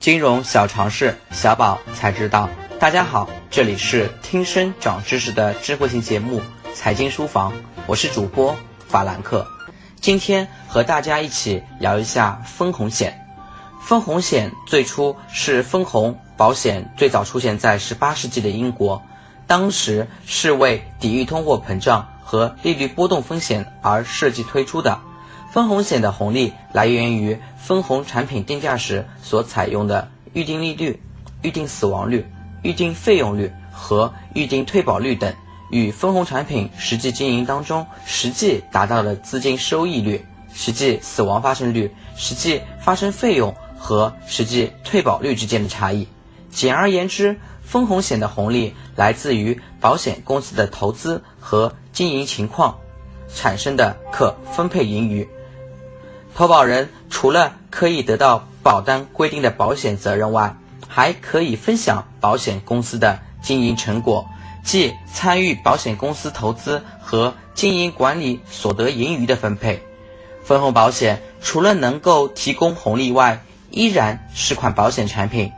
金融小常识，小宝才知道。大家好，这里是听声长知识的智慧型节目《财经书房》，我是主播法兰克。今天和大家一起聊一下分红险。分红险最初是分红保险最早出现在十八世纪的英国，当时是为抵御通货膨胀和利率波动风险而设计推出的。分红险的红利来源于分红产品定价时所采用的预定利率、预定死亡率、预定费用率和预定退保率等，与分红产品实际经营当中实际达到的资金收益率、实际死亡发生率、实际发生费用和实际退保率之间的差异。简而言之，分红险的红利来自于保险公司的投资和经营情况产生的可分配盈余。投保人除了可以得到保单规定的保险责任外，还可以分享保险公司的经营成果，即参与保险公司投资和经营管理所得盈余的分配。分红保险除了能够提供红利外，依然是款保险产品，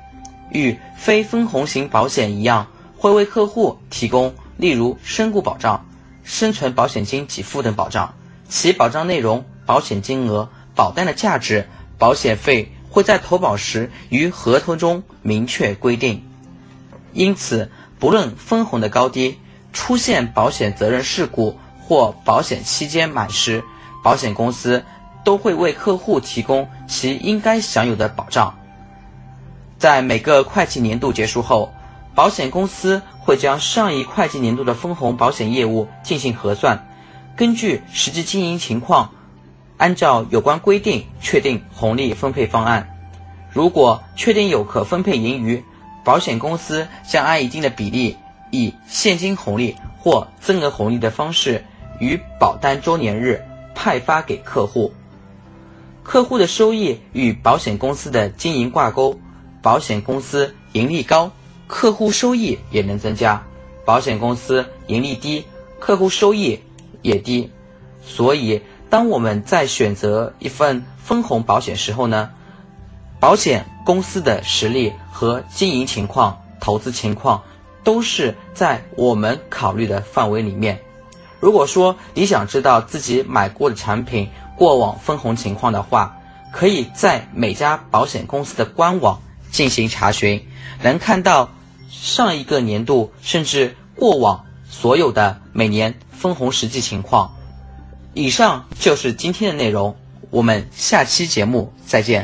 与非分红型保险一样，会为客户提供例如身故保障、生存保险金给付等保障，其保障内容、保险金额。保单的价值、保险费会在投保时于合同中明确规定，因此不论分红的高低，出现保险责任事故或保险期间满时，保险公司都会为客户提供其应该享有的保障。在每个会计年度结束后，保险公司会将上一会计年度的分红保险业务进行核算，根据实际经营情况。按照有关规定确定红利分配方案。如果确定有可分配盈余，保险公司将按一定的比例，以现金红利或增额红利的方式，于保单周年日派发给客户。客户的收益与保险公司的经营挂钩，保险公司盈利高，客户收益也能增加；保险公司盈利低，客户收益也低。所以。当我们在选择一份分红保险时候呢，保险公司的实力和经营情况、投资情况都是在我们考虑的范围里面。如果说你想知道自己买过的产品过往分红情况的话，可以在每家保险公司的官网进行查询，能看到上一个年度甚至过往所有的每年分红实际情况。以上就是今天的内容，我们下期节目再见。